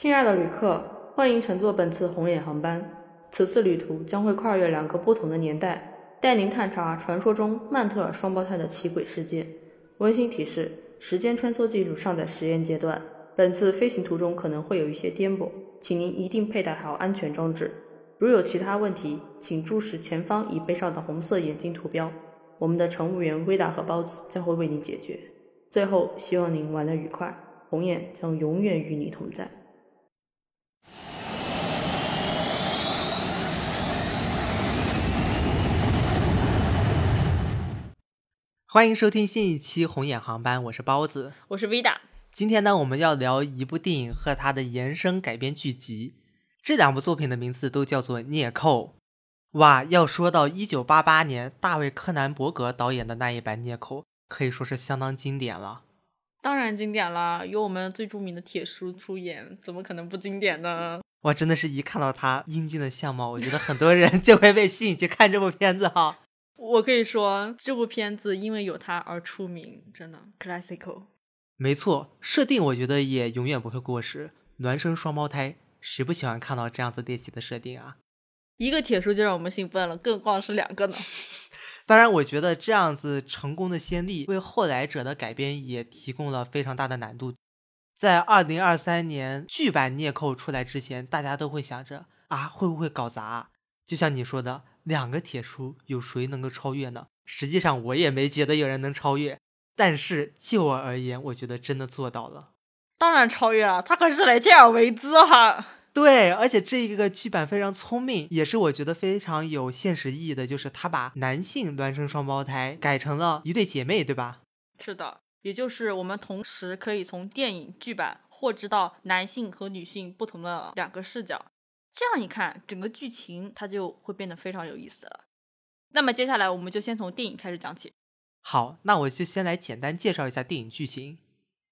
亲爱的旅客，欢迎乘坐本次红眼航班。此次旅途将会跨越两个不同的年代，带您探查传说中曼特尔双胞胎的奇诡事件。温馨提示：时间穿梭技术尚在实验阶段，本次飞行途中可能会有一些颠簸，请您一定佩戴好安全装置。如有其他问题，请注视前方已背上的红色眼睛图标，我们的乘务员维达和包子将会为您解决。最后，希望您玩得愉快，红眼将永远与你同在。欢迎收听新一期红眼航班，我是包子，我是 Vida。今天呢，我们要聊一部电影和它的延伸改编剧集。这两部作品的名字都叫做《孽寇》。哇，要说到一九八八年大卫·柯南伯格导演的那一版《孽寇》，可以说是相当经典了。当然经典了，有我们最著名的铁叔出演，怎么可能不经典呢？哇，真的是一看到他英俊的相貌，我觉得很多人 就会被吸引去看这部片子哈。我可以说，这部片子因为有他而出名，真的 classical。没错，设定我觉得也永远不会过时。孪生双胞胎，谁不喜欢看到这样子猎奇的设定啊？一个铁叔就让我们兴奋了，更何况是两个呢？当然，我觉得这样子成功的先例，为后来者的改编也提供了非常大的难度。在二零二三年剧版《孽寇》出来之前，大家都会想着啊，会不会搞砸？就像你说的。两个铁叔，有谁能够超越呢？实际上，我也没觉得有人能超越。但是就我而言，我觉得真的做到了。当然超越了，他可是雷切尔维兹哈。对，而且这一个剧版非常聪明，也是我觉得非常有现实意义的，就是他把男性孪生双胞胎改成了一对姐妹，对吧？是的，也就是我们同时可以从电影剧版获知到男性和女性不同的两个视角。这样一看，整个剧情它就会变得非常有意思了。那么接下来我们就先从电影开始讲起。好，那我就先来简单介绍一下电影剧情。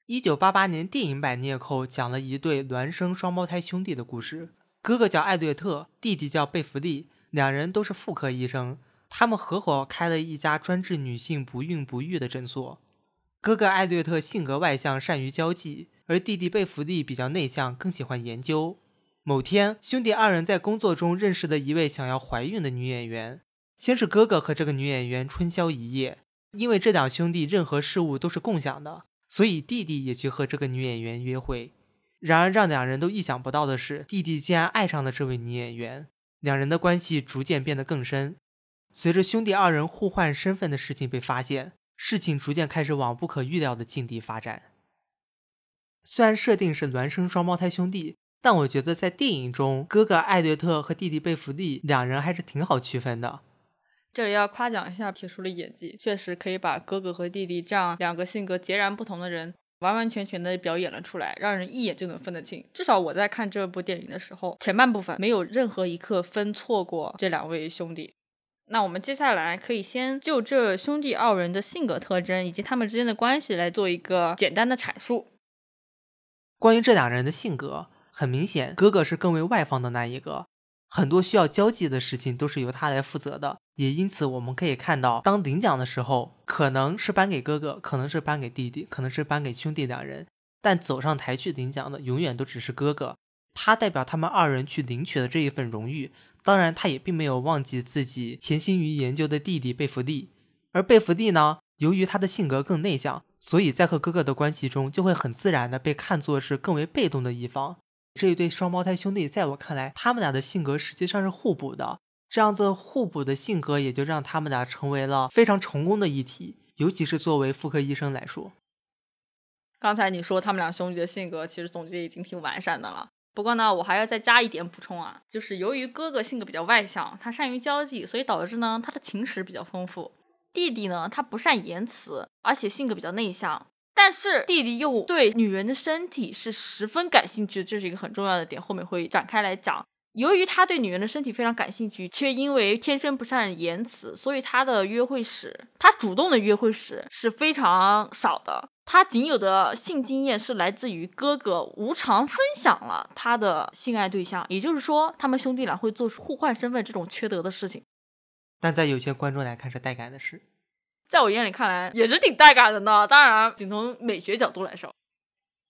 一九八八年电影版《孽寇》讲了一对孪生双胞胎兄弟的故事，哥哥叫艾略特，弟弟叫贝弗利，两人都是妇科医生，他们合伙开了一家专治女性不孕不育的诊所。哥哥艾略特性格外向，善于交际，而弟弟贝弗利比较内向，更喜欢研究。某天，兄弟二人在工作中认识了一位想要怀孕的女演员。先是哥哥和这个女演员春宵一夜，因为这两兄弟任何事物都是共享的，所以弟弟也去和这个女演员约会。然而，让两人都意想不到的是，弟弟竟然爱上了这位女演员，两人的关系逐渐变得更深。随着兄弟二人互换身份的事情被发现，事情逐渐开始往不可预料的境地发展。虽然设定是孪生双胞胎兄弟。但我觉得在电影中，哥哥艾略特和弟弟贝弗利两人还是挺好区分的。这里要夸奖一下铁叔的演技，确实可以把哥哥和弟弟这样两个性格截然不同的人，完完全全的表演了出来，让人一眼就能分得清。至少我在看这部电影的时候，前半部分没有任何一刻分错过这两位兄弟。那我们接下来可以先就这兄弟二人的性格特征以及他们之间的关系来做一个简单的阐述。关于这两人的性格。很明显，哥哥是更为外放的那一个，很多需要交际的事情都是由他来负责的。也因此，我们可以看到，当领奖的时候，可能是颁给哥哥，可能是颁给弟弟，可能是颁给兄弟两人，但走上台去领奖的永远都只是哥哥。他代表他们二人去领取了这一份荣誉。当然，他也并没有忘记自己潜心于研究的弟弟贝弗利。而贝弗利呢，由于他的性格更内向，所以在和哥哥的关系中，就会很自然的被看作是更为被动的一方。这一对双胞胎兄弟，在我看来，他们俩的性格实际上是互补的。这样子互补的性格，也就让他们俩成为了非常成功的一体。尤其是作为妇科医生来说，刚才你说他们俩兄弟的性格，其实总结已经挺完善的了。不过呢，我还要再加一点补充啊，就是由于哥哥性格比较外向，他善于交际，所以导致呢他的情史比较丰富。弟弟呢，他不善言辞，而且性格比较内向。但是弟弟又对女人的身体是十分感兴趣，这是一个很重要的点，后面会展开来讲。由于他对女人的身体非常感兴趣，却因为天生不善言辞，所以他的约会史，他主动的约会史是非常少的。他仅有的性经验是来自于哥哥无偿分享了他的性爱对象，也就是说，他们兄弟俩会做出互换身份这种缺德的事情。但在有些观众来看是带感的事。在我眼里看来也是挺带感的呢。当然，仅从美学角度来说，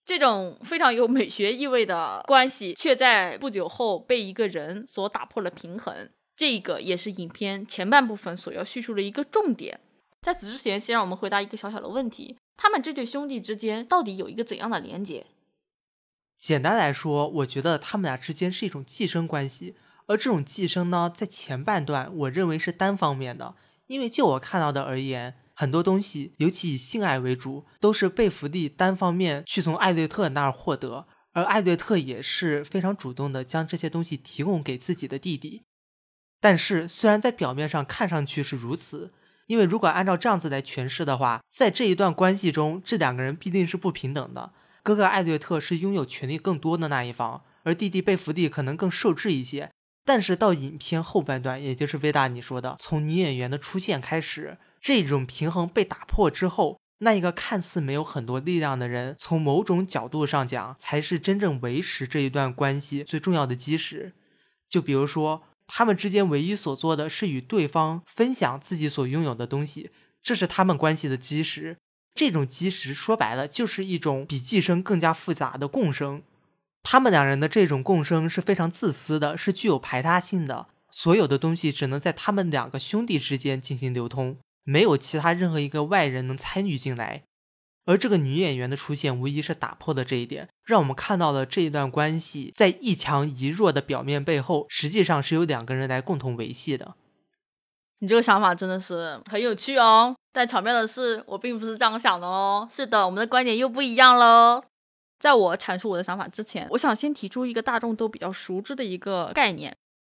这种非常有美学意味的关系，却在不久后被一个人所打破了平衡。这个也是影片前半部分所要叙述的一个重点。在此之前，先让我们回答一个小小的问题：他们这对兄弟之间到底有一个怎样的连结？简单来说，我觉得他们俩之间是一种寄生关系，而这种寄生呢，在前半段我认为是单方面的，因为就我看到的而言。很多东西，尤其以性爱为主，都是贝弗利单方面去从艾略特那儿获得，而艾略特也是非常主动的将这些东西提供给自己的弟弟。但是，虽然在表面上看上去是如此，因为如果按照这样子来诠释的话，在这一段关系中，这两个人必定是不平等的。哥哥艾略特是拥有权力更多的那一方，而弟弟贝弗利可能更受制一些。但是到影片后半段，也就是维达你说的，从女演员的出现开始。这种平衡被打破之后，那一个看似没有很多力量的人，从某种角度上讲，才是真正维持这一段关系最重要的基石。就比如说，他们之间唯一所做的是与对方分享自己所拥有的东西，这是他们关系的基石。这种基石说白了，就是一种比寄生更加复杂的共生。他们两人的这种共生是非常自私的，是具有排他性的，所有的东西只能在他们两个兄弟之间进行流通。没有其他任何一个外人能参与进来，而这个女演员的出现无疑是打破了这一点，让我们看到了这一段关系在一强一弱的表面背后，实际上是由两个人来共同维系的。你这个想法真的是很有趣哦，但巧妙的是，我并不是这样想的哦。是的，我们的观点又不一样喽。在我阐述我的想法之前，我想先提出一个大众都比较熟知的一个概念：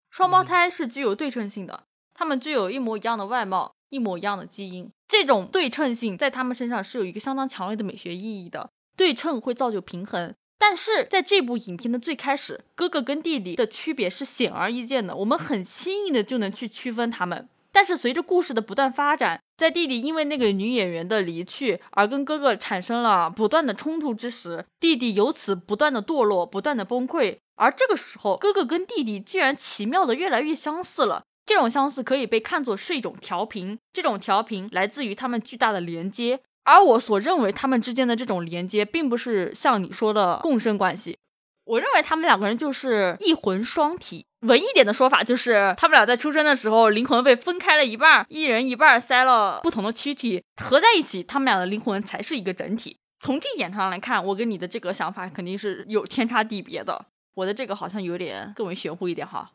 双胞胎是具有对称性的，他们具有一模一样的外貌。一模一样的基因，这种对称性在他们身上是有一个相当强烈的美学意义的。对称会造就平衡，但是在这部影片的最开始，哥哥跟弟弟的区别是显而易见的，我们很轻易的就能去区分他们。但是随着故事的不断发展，在弟弟因为那个女演员的离去而跟哥哥产生了不断的冲突之时，弟弟由此不断的堕落，不断的崩溃。而这个时候，哥哥跟弟弟居然奇妙的越来越相似了。这种相似可以被看作是一种调频，这种调频来自于他们巨大的连接，而我所认为他们之间的这种连接，并不是像你说的共生关系。我认为他们两个人就是一魂双体，文艺点的说法就是他们俩在出生的时候灵魂被分开了一半，一人一半塞了不同的躯体，合在一起，他们俩的灵魂才是一个整体。从这一点上来看，我跟你的这个想法肯定是有天差地别的。我的这个好像有点更为玄乎一点哈。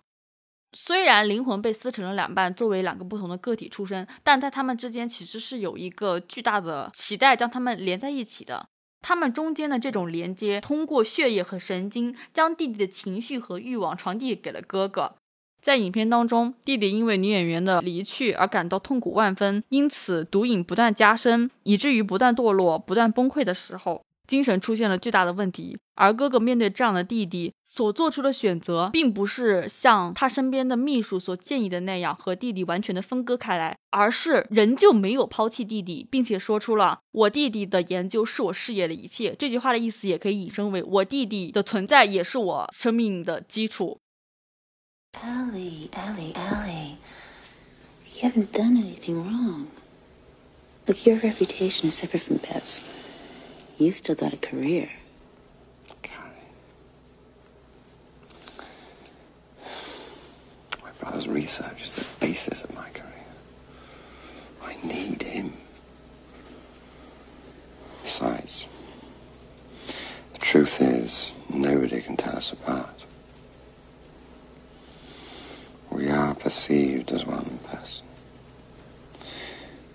虽然灵魂被撕成了两半，作为两个不同的个体出生，但在他们之间其实是有一个巨大的脐带将他们连在一起的。他们中间的这种连接，通过血液和神经，将弟弟的情绪和欲望传递给了哥哥。在影片当中，弟弟因为女演员的离去而感到痛苦万分，因此毒瘾不断加深，以至于不断堕落、不断崩溃的时候。精神出现了巨大的问题，而哥哥面对这样的弟弟所做出的选择，并不是像他身边的秘书所建议的那样和弟弟完全的分割开来，而是仍旧没有抛弃弟弟，并且说出了“我弟弟的研究是我事业的一切”。这句话的意思也可以引申为“我弟弟的存在也是我生命的基础”。Ally, Ally, Ally, you haven't done anything wrong. Look, your reputation is separate from Bev's. You've still got a career. Brother's research is the basis of my career. I need him. Besides, the truth is, nobody can tell us apart. We are perceived as one person.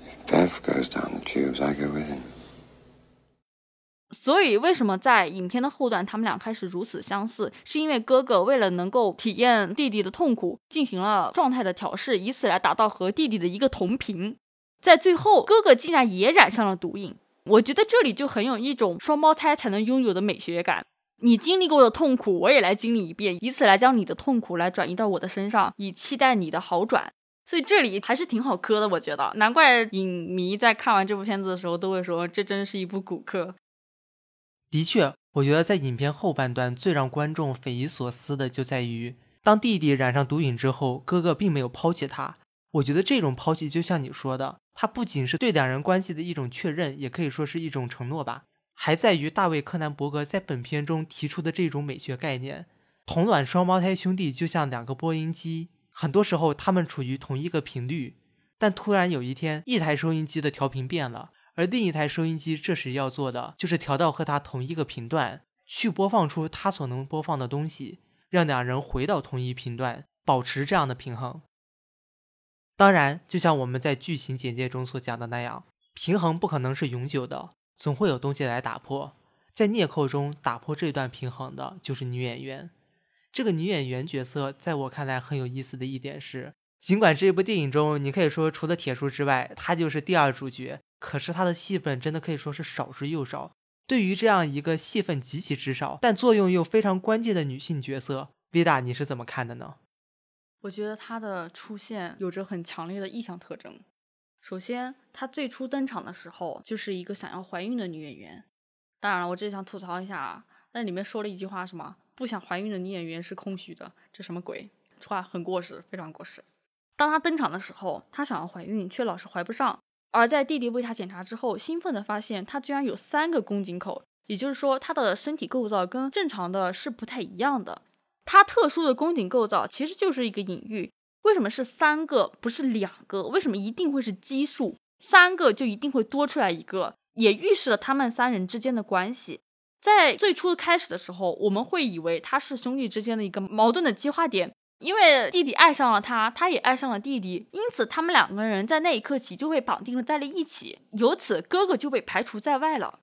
If Bev goes down the tubes, I go with him. 所以，为什么在影片的后段，他们俩开始如此相似？是因为哥哥为了能够体验弟弟的痛苦，进行了状态的调试，以此来达到和弟弟的一个同频。在最后，哥哥竟然也染上了毒瘾。我觉得这里就很有一种双胞胎才能拥有的美学感。你经历过的痛苦，我也来经历一遍，以此来将你的痛苦来转移到我的身上，以期待你的好转。所以这里还是挺好磕的，我觉得。难怪影迷在看完这部片子的时候都会说，这真是一部骨科。的确，我觉得在影片后半段最让观众匪夷所思的就在于，当弟弟染上毒瘾之后，哥哥并没有抛弃他。我觉得这种抛弃就像你说的，它不仅是对两人关系的一种确认，也可以说是一种承诺吧。还在于大卫·柯南伯格在本片中提出的这种美学概念：同卵双胞胎兄弟就像两个播音机，很多时候他们处于同一个频率，但突然有一天，一台收音机的调频变了，而另一台收音机这时要做的就是调到和它同一个频段，去播放出它所能播放的东西，让两人回到同一频段，保持这样的平衡。当然，就像我们在剧情简介中所讲的那样，平衡不可能是永久的。总会有东西来打破，在《啮扣》中打破这段平衡的就是女演员。这个女演员角色在我看来很有意思的一点是，尽管这部电影中你可以说除了铁叔之外，她就是第二主角，可是她的戏份真的可以说是少之又少。对于这样一个戏份极其之少，但作用又非常关键的女性角色，Vida，你是怎么看的呢？我觉得她的出现有着很强烈的意象特征。首先，她最初登场的时候就是一个想要怀孕的女演员。当然了，我这里想吐槽一下啊，那里面说了一句话，什么不想怀孕的女演员是空虚的，这什么鬼？话很过时，非常过时。当她登场的时候，她想要怀孕，却老是怀不上。而在弟弟为她检查之后，兴奋地发现她居然有三个宫颈口，也就是说，她的身体构造跟正常的是不太一样的。她特殊的宫颈构造其实就是一个隐喻。为什么是三个，不是两个？为什么一定会是奇数？三个就一定会多出来一个，也预示了他们三人之间的关系。在最初开始的时候，我们会以为他是兄弟之间的一个矛盾的激化点，因为弟弟爱上了他，他也爱上了弟弟，因此他们两个人在那一刻起就被绑定了在了一起，由此哥哥就被排除在外了。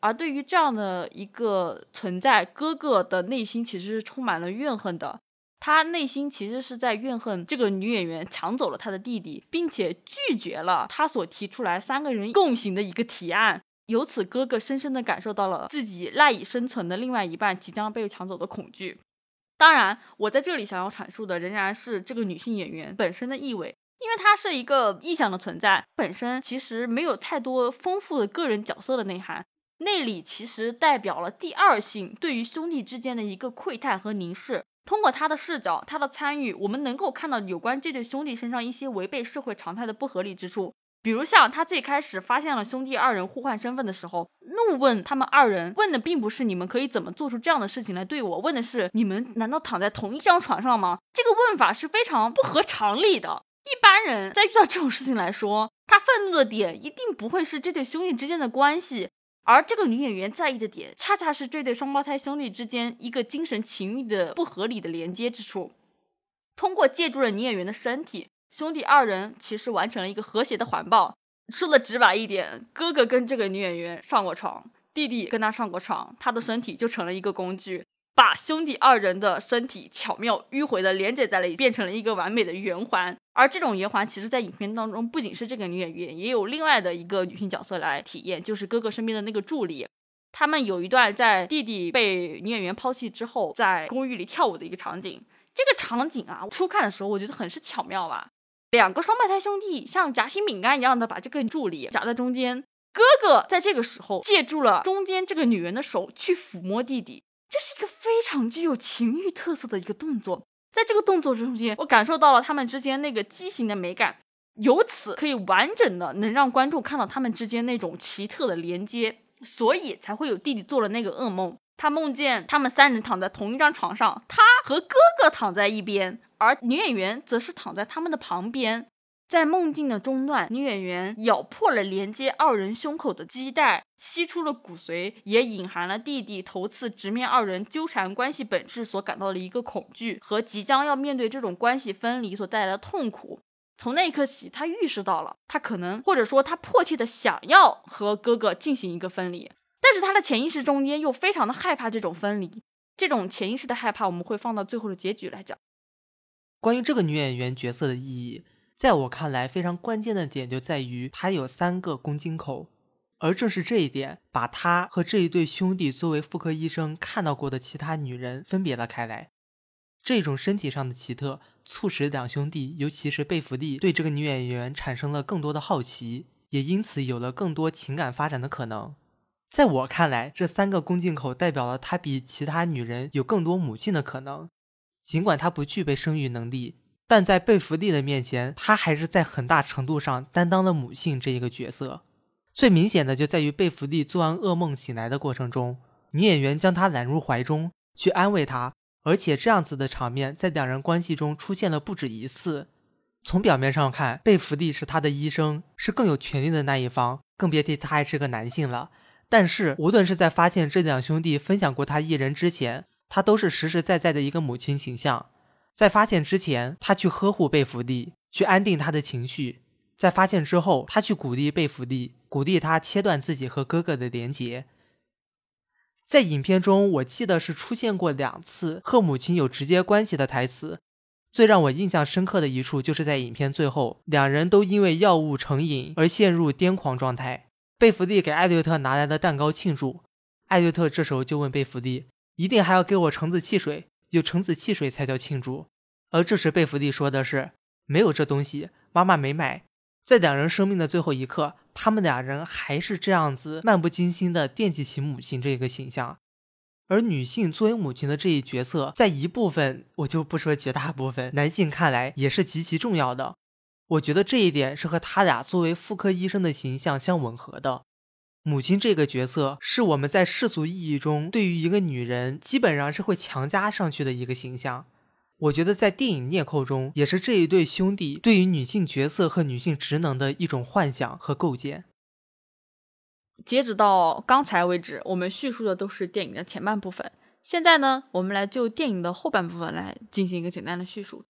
而对于这样的一个存在，哥哥的内心其实是充满了怨恨的。他内心其实是在怨恨这个女演员抢走了他的弟弟，并且拒绝了他所提出来三个人共行的一个提案。由此，哥哥深深的感受到了自己赖以生存的另外一半即将被抢走的恐惧。当然，我在这里想要阐述的仍然是这个女性演员本身的意味，因为她是一个意象的存在，本身其实没有太多丰富的个人角色的内涵。内里其实代表了第二性对于兄弟之间的一个窥探和凝视。通过他的视角，他的参与，我们能够看到有关这对兄弟身上一些违背社会常态的不合理之处。比如像他最开始发现了兄弟二人互换身份的时候，怒问他们二人，问的并不是你们可以怎么做出这样的事情来对我，问的是你们难道躺在同一张床上吗？这个问法是非常不合常理的。一般人在遇到这种事情来说，他愤怒的点一定不会是这对兄弟之间的关系。而这个女演员在意的点，恰恰是这对双胞胎兄弟之间一个精神情欲的不合理的连接之处。通过借助了女演员的身体，兄弟二人其实完成了一个和谐的环抱。说的直白一点，哥哥跟这个女演员上过床，弟弟跟他上过床，他的身体就成了一个工具。把兄弟二人的身体巧妙迂回的连接在了一，变成了一个完美的圆环。而这种圆环，其实在影片当中不仅是这个女演员，也有另外的一个女性角色来体验，就是哥哥身边的那个助理。他们有一段在弟弟被女演员抛弃之后，在公寓里跳舞的一个场景。这个场景啊，初看的时候我觉得很是巧妙吧。两个双胞胎兄弟像夹心饼干一样的把这个助理夹在中间，哥哥在这个时候借助了中间这个女人的手去抚摸弟弟。这是一个非常具有情欲特色的一个动作，在这个动作中间，我感受到了他们之间那个畸形的美感，由此可以完整的能让观众看到他们之间那种奇特的连接，所以才会有弟弟做了那个噩梦，他梦见他们三人躺在同一张床上，他和哥哥躺在一边，而女演员则是躺在他们的旁边。在梦境的中段，女演员咬破了连接二人胸口的系带，吸出了骨髓，也隐含了弟弟头次直面二人纠缠关系本质所感到的一个恐惧和即将要面对这种关系分离所带来的痛苦。从那一刻起，他预示到了，他可能或者说他迫切的想要和哥哥进行一个分离，但是他的潜意识中间又非常的害怕这种分离。这种潜意识的害怕，我们会放到最后的结局来讲。关于这个女演员角色的意义。在我看来，非常关键的点就在于她有三个宫颈口，而正是这一点，把她和这一对兄弟作为妇科医生看到过的其他女人分别了开来。这种身体上的奇特，促使两兄弟，尤其是贝弗利，对这个女演员产生了更多的好奇，也因此有了更多情感发展的可能。在我看来，这三个宫颈口代表了她比其他女人有更多母性的可能，尽管她不具备生育能力。但在贝弗利的面前，她还是在很大程度上担当了母性这一个角色。最明显的就在于贝弗利做完噩梦醒来的过程中，女演员将他揽入怀中去安慰他，而且这样子的场面在两人关系中出现了不止一次。从表面上看，贝弗利是他的医生，是更有权利的那一方，更别提他还是个男性了。但是，无论是在发现这两兄弟分享过他一人之前，他都是实实在在的一个母亲形象。在发现之前，他去呵护贝弗利，去安定他的情绪；在发现之后，他去鼓励贝弗利，鼓励他切断自己和哥哥的连结。在影片中，我记得是出现过两次和母亲有直接关系的台词。最让我印象深刻的一处，就是在影片最后，两人都因为药物成瘾而陷入癫狂状态。贝弗利给艾略特拿来的蛋糕庆祝，艾略特这时候就问贝弗利：“一定还要给我橙子汽水？有橙子汽水才叫庆祝。”而这时贝弗利说的是：“没有这东西，妈妈没买。”在两人生命的最后一刻，他们俩人还是这样子漫不经心地惦记起母亲这个形象。而女性作为母亲的这一角色，在一部分我就不说绝大部分男性看来也是极其重要的。我觉得这一点是和他俩作为妇科医生的形象相吻合的。母亲这个角色是我们在世俗意义中对于一个女人基本上是会强加上去的一个形象。我觉得在电影《孽扣》中，也是这一对兄弟对于女性角色和女性职能的一种幻想和构建。截止到刚才为止，我们叙述的都是电影的前半部分。现在呢，我们来就电影的后半部分来进行一个简单的叙述。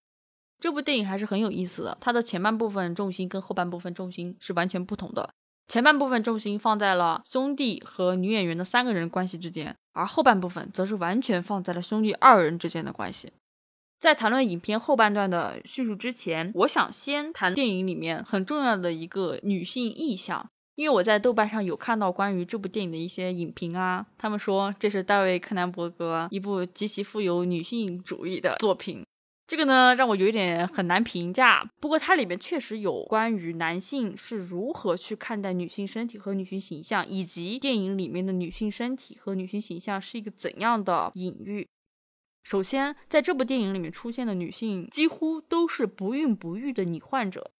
这部电影还是很有意思的，它的前半部分重心跟后半部分重心是完全不同的。前半部分重心放在了兄弟和女演员的三个人关系之间，而后半部分则是完全放在了兄弟二人之间的关系。在谈论影片后半段的叙述之前，我想先谈电影里面很重要的一个女性意象。因为我在豆瓣上有看到关于这部电影的一些影评啊，他们说这是大卫·柯南伯格一部极其富有女性主义的作品。这个呢让我有一点很难评价。不过它里面确实有关于男性是如何去看待女性身体和女性形象，以及电影里面的女性身体和女性形象是一个怎样的隐喻。首先，在这部电影里面出现的女性几乎都是不孕不育的女患者。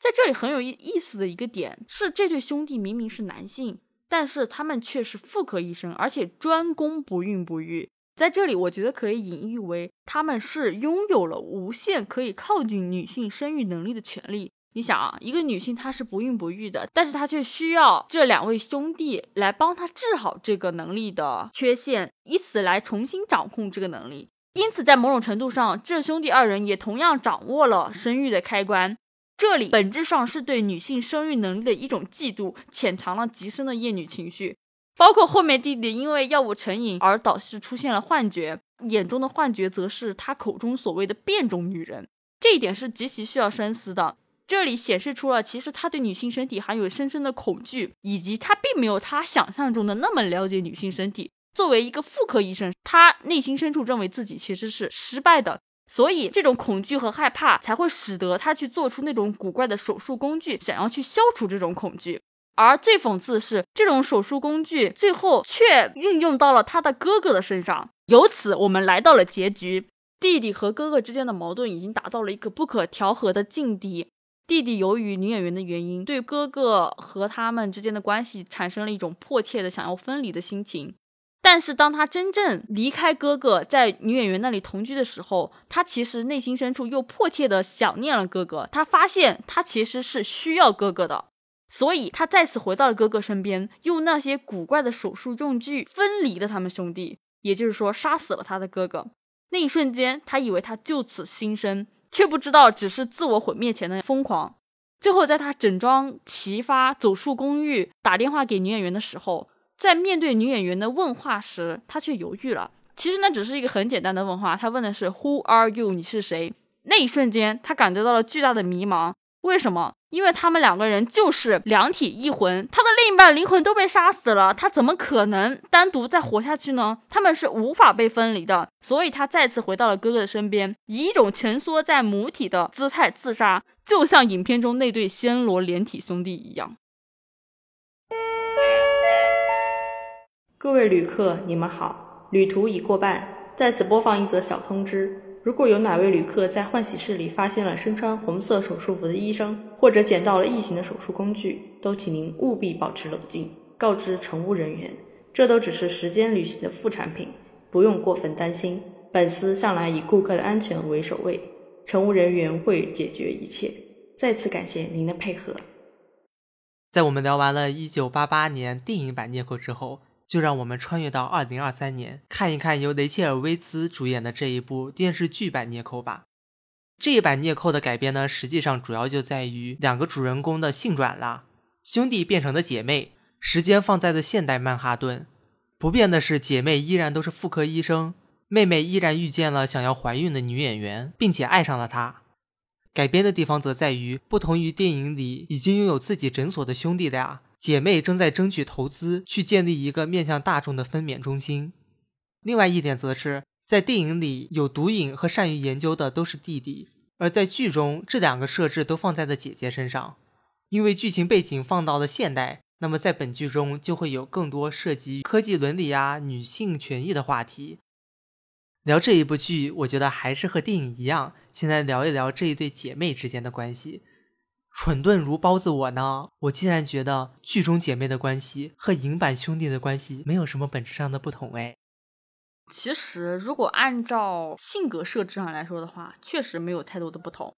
在这里很有意意思的一个点是，这对兄弟明明是男性，但是他们却是妇科医生，而且专攻不孕不育。在这里，我觉得可以隐喻为他们是拥有了无限可以靠近女性生育能力的权利。你想啊，一个女性她是不孕不育的，但是她却需要这两位兄弟来帮她治好这个能力的缺陷，以此来重新掌控这个能力。因此，在某种程度上，这兄弟二人也同样掌握了生育的开关。这里本质上是对女性生育能力的一种嫉妒，潜藏了极深的厌女情绪。包括后面弟弟因为药物成瘾而导致出现了幻觉，眼中的幻觉则是他口中所谓的变种女人。这一点是极其需要深思的。这里显示出了其实他对女性身体还有深深的恐惧，以及他并没有他想象中的那么了解女性身体。作为一个妇科医生，他内心深处认为自己其实是失败的。所以，这种恐惧和害怕才会使得他去做出那种古怪的手术工具，想要去消除这种恐惧。而最讽刺的是，这种手术工具最后却运用到了他的哥哥的身上。由此，我们来到了结局：弟弟和哥哥之间的矛盾已经达到了一个不可调和的境地。弟弟由于女演员的原因，对哥哥和他们之间的关系产生了一种迫切的想要分离的心情。但是当他真正离开哥哥，在女演员那里同居的时候，他其实内心深处又迫切的想念了哥哥。他发现他其实是需要哥哥的，所以他再次回到了哥哥身边，用那些古怪的手术用具分离了他们兄弟，也就是说杀死了他的哥哥。那一瞬间，他以为他就此新生，却不知道只是自我毁灭前的疯狂。最后，在他整装齐发走出公寓，打电话给女演员的时候。在面对女演员的问话时，他却犹豫了。其实那只是一个很简单的问话，他问的是 “Who are you？” 你是谁？那一瞬间，他感觉到了巨大的迷茫。为什么？因为他们两个人就是两体一魂，他的另一半灵魂都被杀死了，他怎么可能单独再活下去呢？他们是无法被分离的。所以，他再次回到了哥哥的身边，以一种蜷缩在母体的姿态自杀，就像影片中那对暹罗连体兄弟一样。各位旅客，你们好！旅途已过半，在此播放一则小通知：如果有哪位旅客在换洗室里发现了身穿红色手术服的医生，或者捡到了异形的手术工具，都请您务必保持冷静，告知乘务人员，这都只是时间旅行的副产品，不用过分担心。本司向来以顾客的安全为首位，乘务人员会解决一切。再次感谢您的配合。在我们聊完了1988年电影版《涅克》之后，就让我们穿越到2023年，看一看由雷切尔·威兹主演的这一部电视剧版《孽寇》吧。这一版《孽寇》的改编呢，实际上主要就在于两个主人公的性转了，兄弟变成了姐妹，时间放在了现代曼哈顿。不变的是，姐妹依然都是妇科医生，妹妹依然遇见了想要怀孕的女演员，并且爱上了她。改编的地方则在于，不同于电影里已经拥有自己诊所的兄弟俩，姐妹正在争取投资去建立一个面向大众的分娩中心。另外一点则是在电影里有毒瘾和善于研究的都是弟弟，而在剧中这两个设置都放在了姐姐身上。因为剧情背景放到了现代，那么在本剧中就会有更多涉及科技伦理啊、女性权益的话题。聊这一部剧，我觉得还是和电影一样。现在聊一聊这一对姐妹之间的关系。蠢钝如包子我呢，我竟然觉得剧中姐妹的关系和影版兄弟的关系没有什么本质上的不同哎。其实，如果按照性格设置上来说的话，确实没有太多的不同。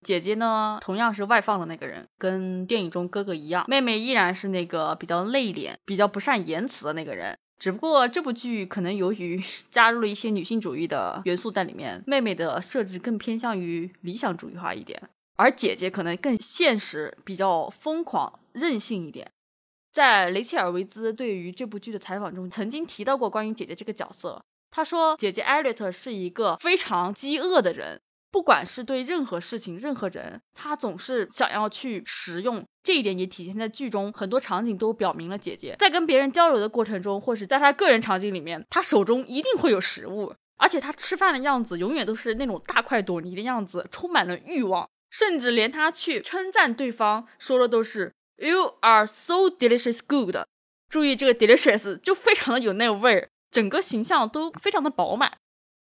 姐姐呢，同样是外放的那个人，跟电影中哥哥一样；妹妹依然是那个比较内敛、比较不善言辞的那个人。只不过这部剧可能由于 加入了一些女性主义的元素在里面，妹妹的设置更偏向于理想主义化一点，而姐姐可能更现实、比较疯狂、任性一点。在雷切尔·维兹对于这部剧的采访中，曾经提到过关于姐姐这个角色。他说，姐姐艾略特是一个非常饥饿的人。不管是对任何事情、任何人，她总是想要去食用，这一点也体现在剧中很多场景都表明了姐姐在跟别人交流的过程中，或是在她个人场景里面，她手中一定会有食物，而且她吃饭的样子永远都是那种大快朵颐的样子，充满了欲望，甚至连他去称赞对方说的都是 “You are so delicious good”，注意这个 “delicious” 就非常的有那味儿，整个形象都非常的饱满。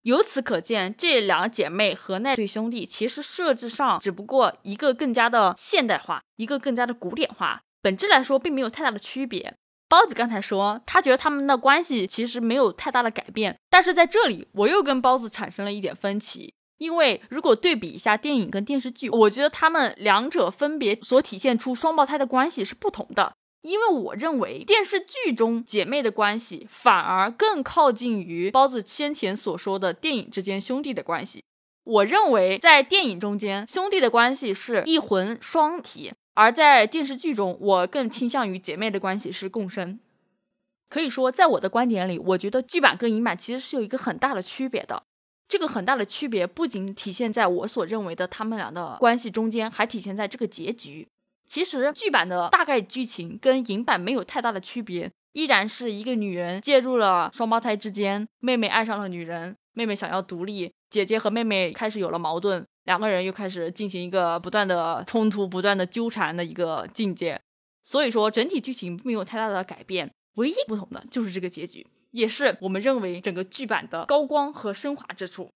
由此可见，这两姐妹和那对兄弟其实设置上只不过一个更加的现代化，一个更加的古典化，本质来说并没有太大的区别。包子刚才说，他觉得他们的关系其实没有太大的改变，但是在这里我又跟包子产生了一点分歧，因为如果对比一下电影跟电视剧，我觉得他们两者分别所体现出双胞胎的关系是不同的。因为我认为电视剧中姐妹的关系反而更靠近于包子先前所说的电影之间兄弟的关系。我认为在电影中间兄弟的关系是一魂双体，而在电视剧中我更倾向于姐妹的关系是共生。可以说，在我的观点里，我觉得剧版跟影版其实是有一个很大的区别的。这个很大的区别不仅体现在我所认为的他们俩的关系中间，还体现在这个结局。其实剧版的大概剧情跟影版没有太大的区别，依然是一个女人介入了双胞胎之间，妹妹爱上了女人，妹妹想要独立，姐姐和妹妹开始有了矛盾，两个人又开始进行一个不断的冲突、不断的纠缠的一个境界。所以说整体剧情没有太大的改变，唯一不同的就是这个结局，也是我们认为整个剧版的高光和升华之处。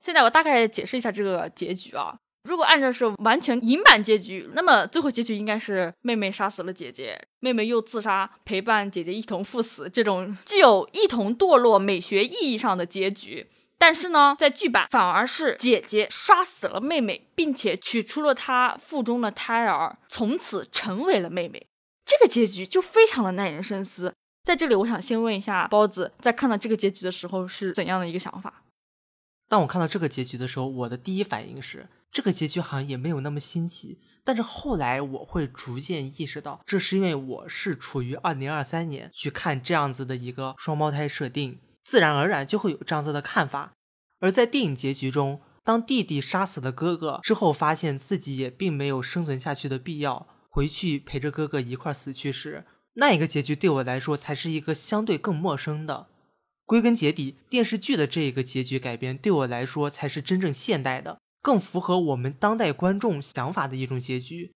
现在我大概解释一下这个结局啊。如果按照是完全影版结局，那么最后结局应该是妹妹杀死了姐姐，妹妹又自杀，陪伴姐姐一同赴死，这种具有一同堕落美学意义上的结局。但是呢，在剧版反而是姐姐杀死了妹妹，并且取出了她腹中的胎儿，从此成为了妹妹。这个结局就非常的耐人深思。在这里，我想先问一下包子，在看到这个结局的时候是怎样的一个想法？当我看到这个结局的时候，我的第一反应是。这个结局好像也没有那么新奇，但是后来我会逐渐意识到，这是因为我是处于二零二三年去看这样子的一个双胞胎设定，自然而然就会有这样子的看法。而在电影结局中，当弟弟杀死了哥哥之后，发现自己也并没有生存下去的必要，回去陪着哥哥一块儿死去时，那一个结局对我来说才是一个相对更陌生的。归根结底，电视剧的这一个结局改编对我来说才是真正现代的。更符合我们当代观众想法的一种结局。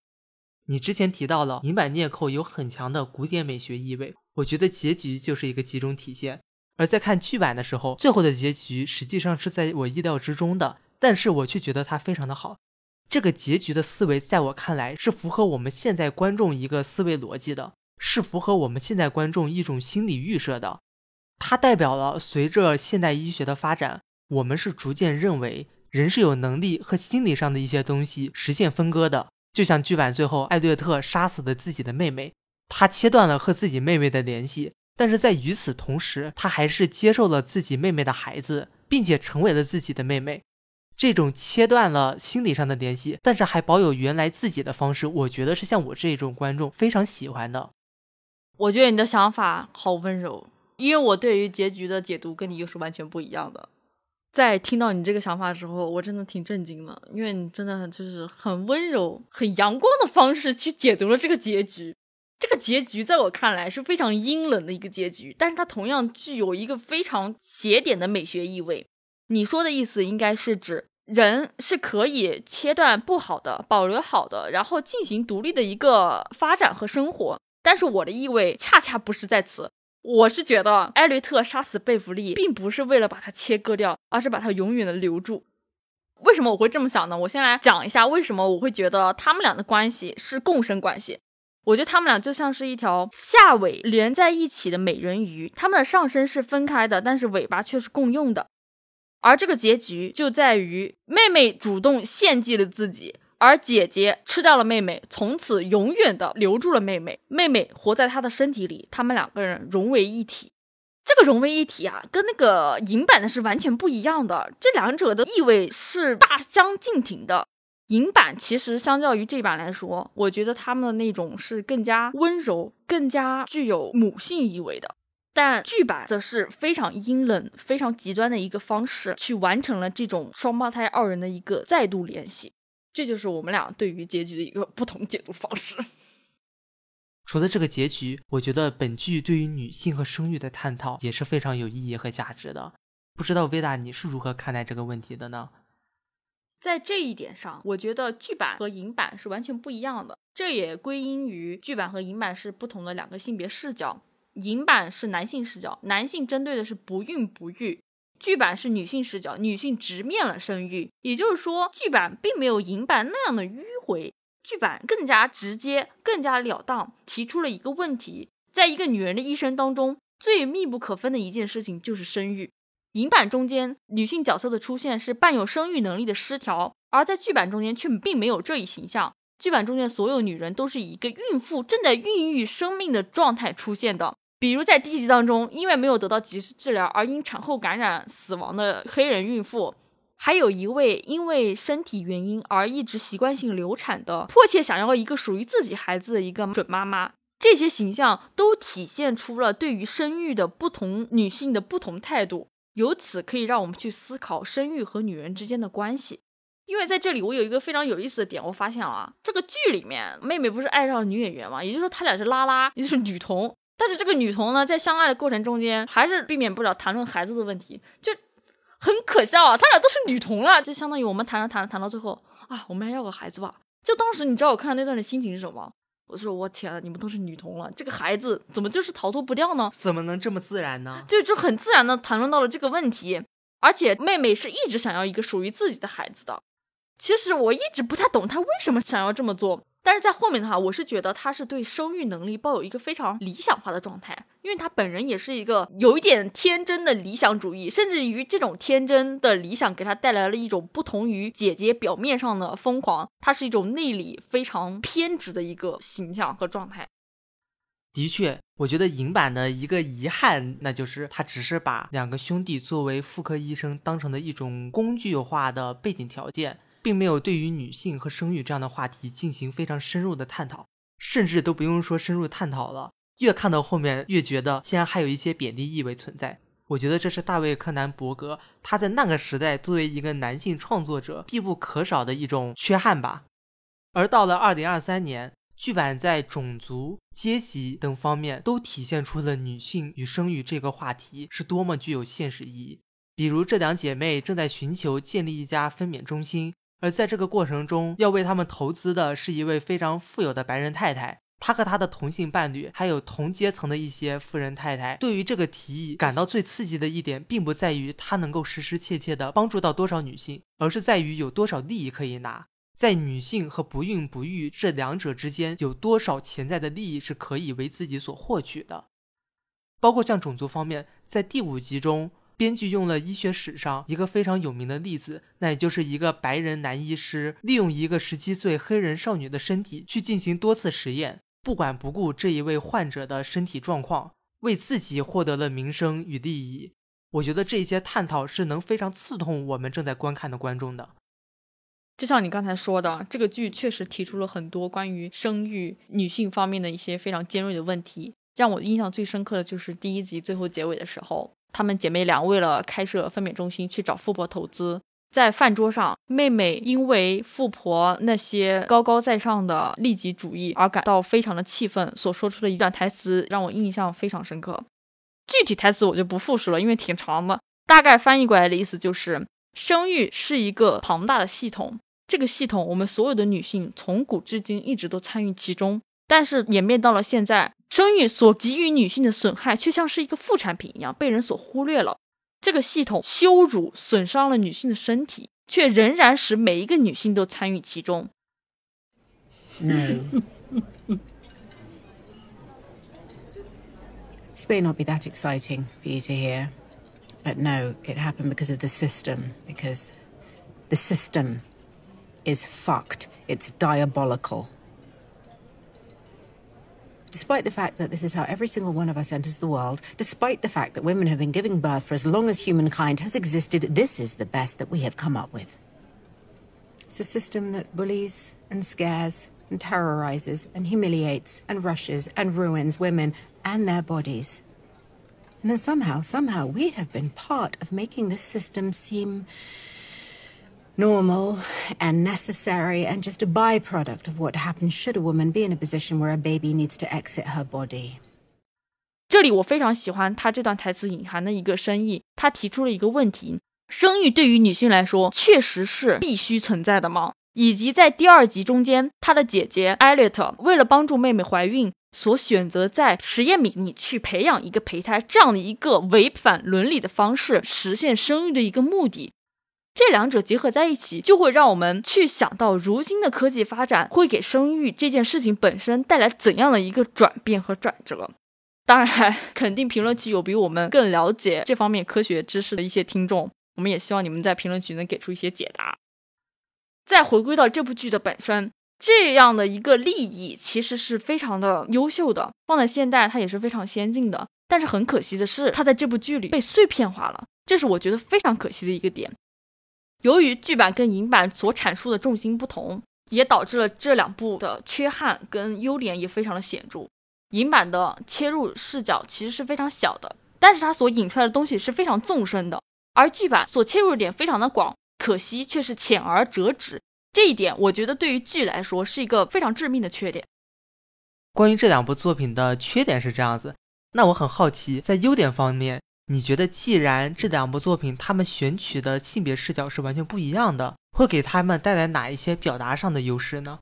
你之前提到了银版《涅扣》有很强的古典美学意味，我觉得结局就是一个集中体现。而在看剧版的时候，最后的结局实际上是在我意料之中的，但是我却觉得它非常的好。这个结局的思维，在我看来是符合我们现在观众一个思维逻辑的，是符合我们现在观众一种心理预设的。它代表了随着现代医学的发展，我们是逐渐认为人是有能力和心理上的一些东西实现分割的。就像剧版最后，艾略特杀死了自己的妹妹，他切断了和自己妹妹的联系，但是在与此同时，他还是接受了自己妹妹的孩子，并且成为了自己的妹妹。这种切断了心理上的联系，但是还保有原来自己的方式，我觉得是像我这种观众非常喜欢的。我觉得你的想法好温柔，因为我对于结局的解读跟你又是完全不一样的。在听到你这个想法之后，我真的挺震惊的，因为你真的就是很温柔、很阳光的方式去解读了这个结局。这个结局在我看来是非常阴冷的一个结局，但是它同样具有一个非常邪点的美学意味。你说的意思应该是指人是可以切断不好的，保留好的，然后进行独立的一个发展和生活。但是我的意味恰恰不是在此，我是觉得艾略特杀死贝弗利，并不是为了把他切割掉，而是把他永远的留住。为什么我会这么想呢？我先来讲一下为什么我会觉得他们俩的关系是共生关系。我觉得他们俩就像是一条下尾连在一起的美人鱼，它们的上身是分开的，但是尾巴却是共用的。而这个结局就在于妹妹主动献祭了自己，而姐姐吃掉了妹妹，从此永远的留住了妹妹。妹妹活在她的身体里，他们两个人融为一体。这个融为一体啊，跟那个银版的是完全不一样的，这两者的意味是大相径庭的。银版其实相较于这版来说，我觉得他们的那种是更加温柔、更加具有母性意味的。但剧版则是非常阴冷、非常极端的一个方式，去完成了这种双胞胎二人的一个再度联系。这就是我们俩对于结局的一个不同解读方式。除了这个结局，我觉得本剧对于女性和生育的探讨也是非常有意义和价值的。不知道薇达你是如何看待这个问题的呢？在这一点上，我觉得剧版和影版是完全不一样的。这也归因于剧版和影版是不同的两个性别视角。影版是男性视角，男性针对的是不孕不育；剧版是女性视角，女性直面了生育。也就是说，剧版并没有影版那样的迂回，剧版更加直接、更加了当，提出了一个问题：在一个女人的一生当中，最密不可分的一件事情就是生育。影版中间女性角色的出现是伴有生育能力的失调，而在剧版中间却并没有这一形象。剧版中间所有女人都是以一个孕妇正在孕育生命的状态出现的。比如在第一集当中，因为没有得到及时治疗而因产后感染死亡的黑人孕妇，还有一位因为身体原因而一直习惯性流产的迫切想要一个属于自己孩子的一个准妈妈，这些形象都体现出了对于生育的不同女性的不同态度。由此可以让我们去思考生育和女人之间的关系。因为在这里我有一个非常有意思的点，我发现了啊，这个剧里面妹妹不是爱上女演员嘛，也就是说她俩是拉拉，也就是女同。但是这个女童呢，在相爱的过程中间，还是避免不了谈论孩子的问题，就很可笑啊！他俩都是女童了，就相当于我们谈着谈着谈到最后啊，我们还要个孩子吧。就当时你知道我看到那段的心情是什么？我说我天啊，你们都是女童了，这个孩子怎么就是逃脱不掉呢？怎么能这么自然呢？就就很自然的谈论到了这个问题，而且妹妹是一直想要一个属于自己的孩子的。其实我一直不太懂她为什么想要这么做。但是在后面的话，我是觉得他是对生育能力抱有一个非常理想化的状态，因为他本人也是一个有一点天真的理想主义，甚至于这种天真的理想给他带来了一种不同于姐姐表面上的疯狂，他是一种内里非常偏执的一个形象和状态。的确，我觉得影版的一个遗憾，那就是他只是把两个兄弟作为妇科医生当成了一种工具化的背景条件。并没有对于女性和生育这样的话题进行非常深入的探讨，甚至都不用说深入探讨了。越看到后面，越觉得竟然还有一些贬低意味存在。我觉得这是大卫·柯南·伯格他在那个时代作为一个男性创作者必不可少的一种缺憾吧。而到了二零二三年，剧版在种族、阶级等方面都体现出了女性与生育这个话题是多么具有现实意义。比如这两姐妹正在寻求建立一家分娩中心。而在这个过程中，要为他们投资的是一位非常富有的白人太太，他和他的同性伴侣，还有同阶层的一些富人太太，对于这个提议感到最刺激的一点，并不在于他能够实实切切的帮助到多少女性，而是在于有多少利益可以拿，在女性和不孕不育这两者之间，有多少潜在的利益是可以为自己所获取的。包括像种族方面，在第五集中，编剧用了医学史上一个非常有名的例子，那也就是一个白人男医师利用一个十七岁黑人少女的身体去进行多次实验。不管不顾这一位患者的身体状况，为自己获得了名声与利益。我觉得这些探讨是能非常刺痛我们正在观看的观众的。就像你刚才说的，这个剧确实提出了很多关于生育、女性方面的一些非常尖锐的问题。让我印象最深刻的就是第一集最后结尾的时候，她们姐妹俩为了开设分娩中心去找富婆投资。在饭桌上，妹妹因为富婆那些高高在上的利己主义而感到非常的气愤，所说出的一段台词让我印象非常深刻。具体台词我就不复述了，因为挺长的。大概翻译过来的意思就是：生育是一个庞大的系统，这个系统我们所有的女性从古至今一直都参与其中，但是演变到了现在，生育所给予女性的损害却像是一个副产品一样被人所忽略了。这个系统羞辱、损伤了女性的身体，却仍然使每一个女性都参与其中。No. This may not be that exciting for you to hear, but no, it happened because of the system, because the system is fucked. It's diabolical. Despite the fact that this is how every single one of us enters the world, despite the fact that women have been giving birth for as long as humankind has existed, this is the best that we have come up with. It's a system that bullies and scares and terrorizes and humiliates and rushes and ruins women and their bodies. And then somehow, somehow, we have been part of making this system seem normal and necessary and just a byproduct of what happens should a woman be in a position where a baby needs to exit her body. 这里我非常喜欢他这段台词隐含的一个深意。他提出了一个问题：生育对于女性来说确实是必须存在的吗？以及在第二集中间，他的姐姐艾略特为了帮助妹妹怀孕，所选择在实验皿里去培养一个胚胎，这样的一个违反伦理的方式实现生育的一个目的。这两者结合在一起，就会让我们去想到，如今的科技发展会给生育这件事情本身带来怎样的一个转变和转折。当然，肯定评论区有比我们更了解这方面科学知识的一些听众，我们也希望你们在评论区能给出一些解答。再回归到这部剧的本身，这样的一个利益其实是非常的优秀的，放在现代它也是非常先进的。但是很可惜的是，它在这部剧里被碎片化了，这是我觉得非常可惜的一个点。由于剧版跟影版所阐述的重心不同，也导致了这两部的缺憾跟优点也非常的显著。影版的切入视角其实是非常小的，但是它所引出来的东西是非常纵深的；而剧版所切入点非常的广，可惜却是浅而折纸。这一点，我觉得对于剧来说是一个非常致命的缺点。关于这两部作品的缺点是这样子，那我很好奇，在优点方面。你觉得，既然这两部作品他们选取的性别视角是完全不一样的，会给他们带来哪一些表达上的优势呢？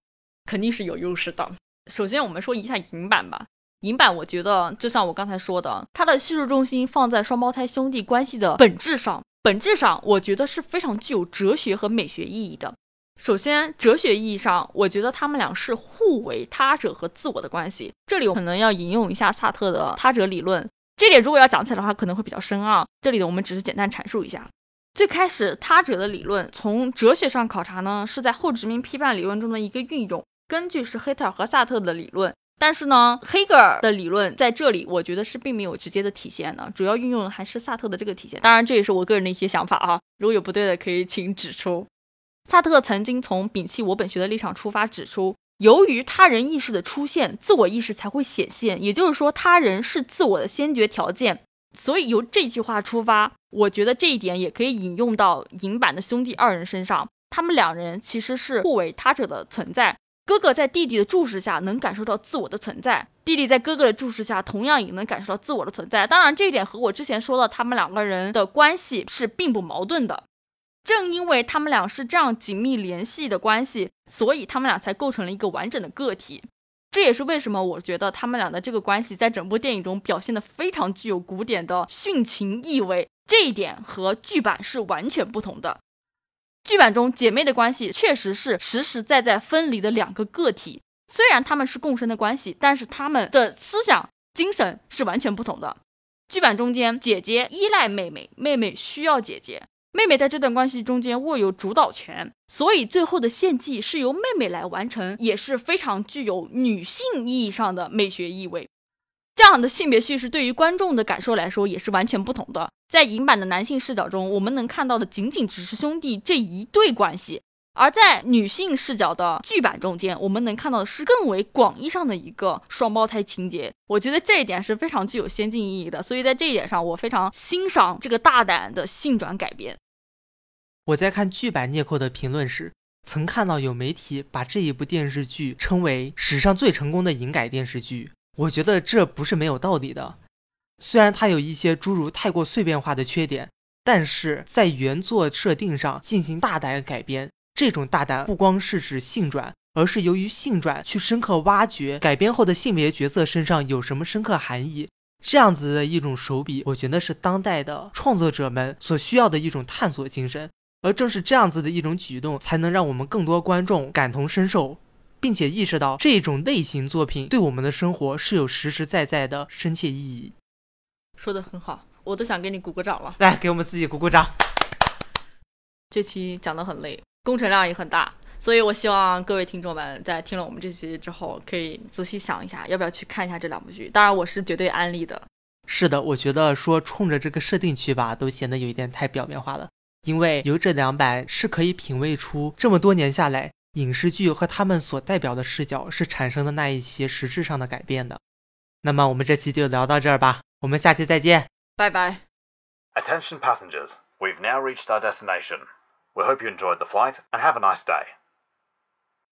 肯定是有优势的。首先，我们说一下影版吧。影版，我觉得就像我刚才说的，它的叙述重心放在双胞胎兄弟关系的本质上。本质上，我觉得是非常具有哲学和美学意义的。首先，哲学意义上，我觉得他们俩是互为他者和自我的关系。这里我可能要引用一下萨特的他者理论。这点如果要讲起来的话，可能会比较深奥。这里的我们只是简单阐述一下。最开始他者的理论，从哲学上考察呢，是在后殖民批判理论中的一个运用，根据是黑特尔和萨特的理论。但是呢，黑格尔的理论在这里，我觉得是并没有直接的体现的，主要运用的还是萨特的这个体现。当然，这也是我个人的一些想法啊，如果有不对的，可以请指出。萨特曾经从摒弃我本学的立场出发，指出。由于他人意识的出现，自我意识才会显现。也就是说，他人是自我的先决条件。所以由这句话出发，我觉得这一点也可以引用到银版的兄弟二人身上。他们两人其实是互为他者的存在。哥哥在弟弟的注视下能感受到自我的存在，弟弟在哥哥的注视下同样也能感受到自我的存在。当然，这一点和我之前说的他们两个人的关系是并不矛盾的。正因为他们俩是这样紧密联系的关系，所以他们俩才构成了一个完整的个体。这也是为什么我觉得他们俩的这个关系在整部电影中表现的非常具有古典的殉情意味，这一点和剧版是完全不同的。剧版中姐妹的关系确实是实实在在分离的两个个体，虽然他们是共生的关系，但是他们的思想精神是完全不同的。剧版中间，姐姐依赖妹妹，妹妹需要姐姐。妹妹在这段关系中间握有主导权，所以最后的献祭是由妹妹来完成，也是非常具有女性意义上的美学意味。这样的性别叙事对于观众的感受来说也是完全不同的。在影版的男性视角中，我们能看到的仅仅只是兄弟这一对关系。而在女性视角的剧版中间，我们能看到的是更为广义上的一个双胞胎情节。我觉得这一点是非常具有先进意义的，所以在这一点上，我非常欣赏这个大胆的性转改编。我在看剧版《聂扣》的评论时，曾看到有媒体把这一部电视剧称为史上最成功的影改电视剧。我觉得这不是没有道理的，虽然它有一些诸如太过碎片化的缺点，但是在原作设定上进行大胆改编。这种大胆不光是指性转，而是由于性转去深刻挖掘改编后的性别角色身上有什么深刻含义，这样子的一种手笔，我觉得是当代的创作者们所需要的一种探索精神。而正是这样子的一种举动，才能让我们更多观众感同身受，并且意识到这种类型作品对我们的生活是有实实在在的深切意义。说的很好，我都想给你鼓个掌了。来，给我们自己鼓鼓掌。这期讲的很累。工程量也很大，所以我希望各位听众们在听了我们这期之后，可以仔细想一下，要不要去看一下这两部剧。当然，我是绝对安利的。是的，我觉得说冲着这个设定去吧，都显得有一点太表面化了。因为由这两版是可以品味出这么多年下来影视剧和他们所代表的视角是产生的那一些实质上的改变的。那么我们这期就聊到这儿吧，我们下期再见，拜拜。Attention passengers, we've now reached our destination. We hope you enjoyed the flight and have a nice day.